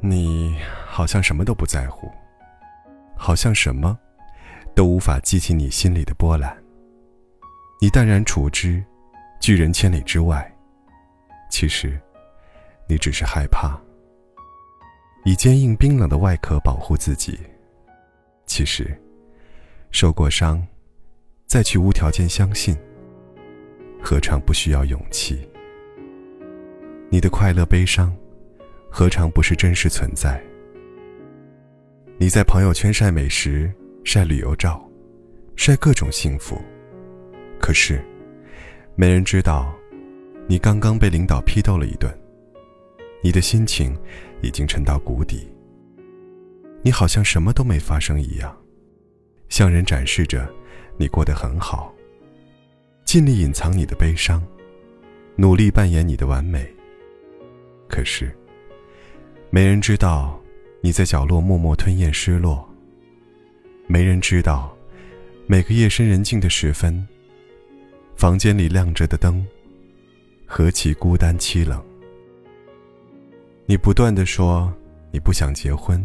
你好像什么都不在乎，好像什么都无法激起你心里的波澜。你淡然处之，拒人千里之外。其实，你只是害怕，以坚硬冰冷的外壳保护自己。其实，受过伤，再去无条件相信，何尝不需要勇气？你的快乐、悲伤。何尝不是真实存在？你在朋友圈晒美食、晒旅游照、晒各种幸福，可是，没人知道，你刚刚被领导批斗了一顿，你的心情已经沉到谷底。你好像什么都没发生一样，向人展示着你过得很好，尽力隐藏你的悲伤，努力扮演你的完美，可是。没人知道你在角落默默吞咽失落。没人知道，每个夜深人静的时分，房间里亮着的灯，何其孤单凄冷。你不断的说你不想结婚，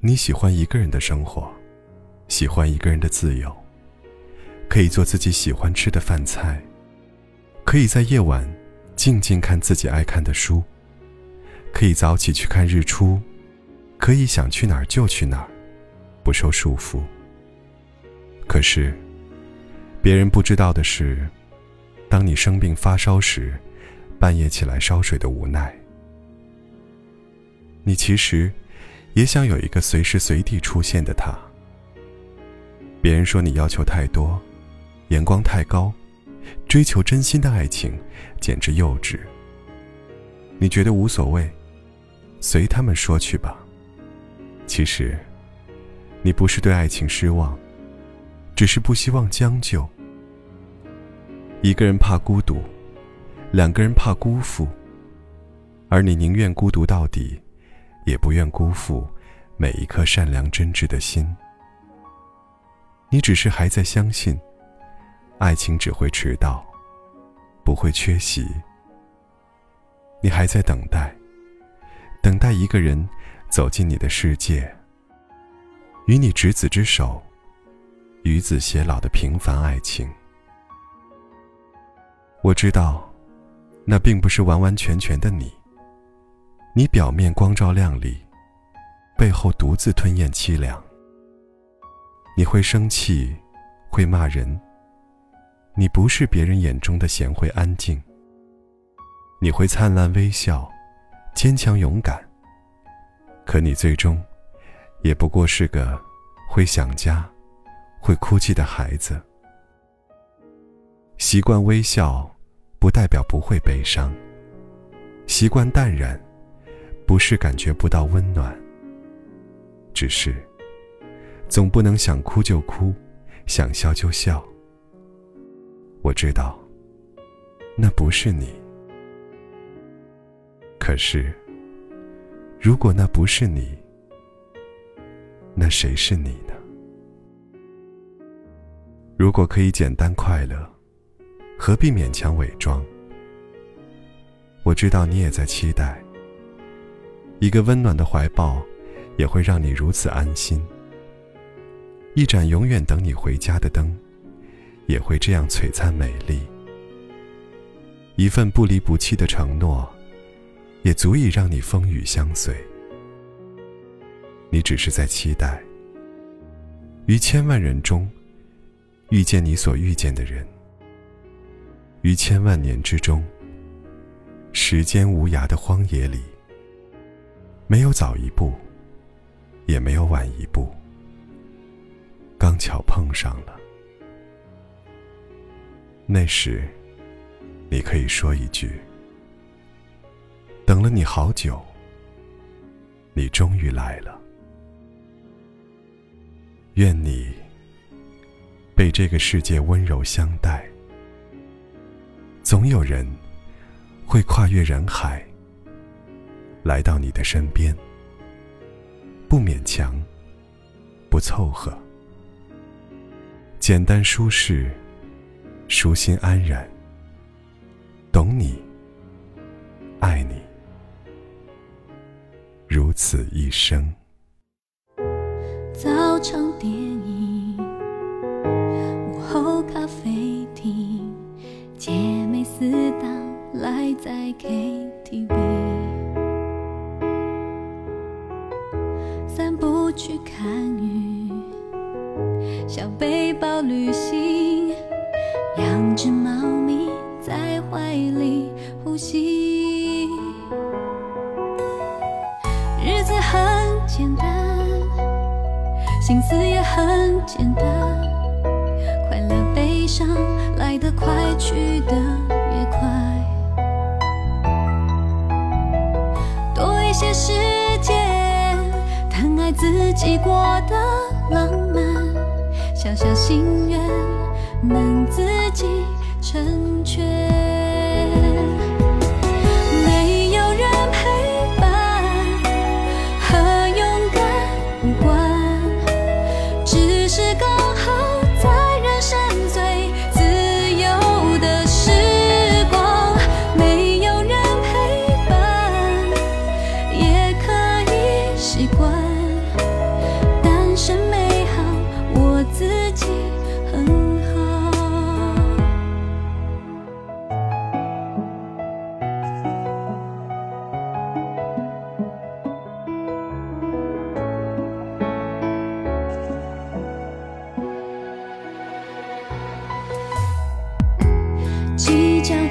你喜欢一个人的生活，喜欢一个人的自由，可以做自己喜欢吃的饭菜，可以在夜晚静静看自己爱看的书。可以早起去看日出，可以想去哪儿就去哪儿，不受束缚。可是，别人不知道的是，当你生病发烧时，半夜起来烧水的无奈。你其实也想有一个随时随地出现的他。别人说你要求太多，眼光太高，追求真心的爱情简直幼稚。你觉得无所谓。随他们说去吧。其实，你不是对爱情失望，只是不希望将就。一个人怕孤独，两个人怕辜负，而你宁愿孤独到底，也不愿辜负每一颗善良真挚的心。你只是还在相信，爱情只会迟到，不会缺席。你还在等待。等待一个人走进你的世界，与你执子之手，与子偕老的平凡爱情。我知道，那并不是完完全全的你。你表面光照亮丽，背后独自吞咽凄凉。你会生气，会骂人。你不是别人眼中的贤惠安静。你会灿烂微笑。坚强勇敢，可你最终，也不过是个会想家、会哭泣的孩子。习惯微笑，不代表不会悲伤；习惯淡然，不是感觉不到温暖。只是，总不能想哭就哭，想笑就笑。我知道，那不是你。可是，如果那不是你，那谁是你呢？如果可以简单快乐，何必勉强伪装？我知道你也在期待，一个温暖的怀抱，也会让你如此安心。一盏永远等你回家的灯，也会这样璀璨美丽。一份不离不弃的承诺。也足以让你风雨相随。你只是在期待，于千万人中遇见你所遇见的人，于千万年之中，时间无涯的荒野里，没有早一步，也没有晚一步，刚巧碰上了。那时，你可以说一句。等了你好久，你终于来了。愿你被这个世界温柔相待。总有人会跨越人海，来到你的身边。不勉强，不凑合，简单舒适，舒心安然，懂你，爱你。如此一生，早成电影午后咖啡厅，姐妹私到来在 KTV 散步去看雨，小背包旅行。两只猫咪在怀里呼吸，日子很简单。心思也很简单，快乐悲伤来得快，去得也快。多一些时间，疼爱自己过得浪漫，小小心能自己成全。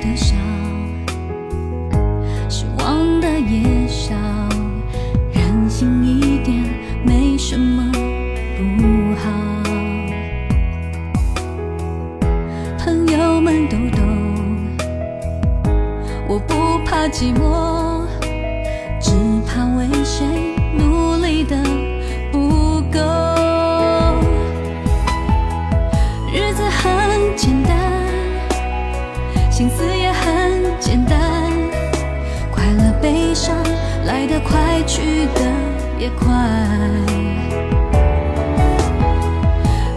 的少，失望的也少，任性一点没什么不好。朋友们都懂，我不怕寂寞，只怕为谁。心思也很简单，快乐悲伤来得快，去得也快。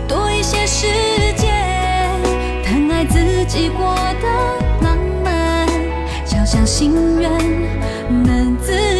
多一些时间，疼爱自己过得浪漫，敲响。心愿能自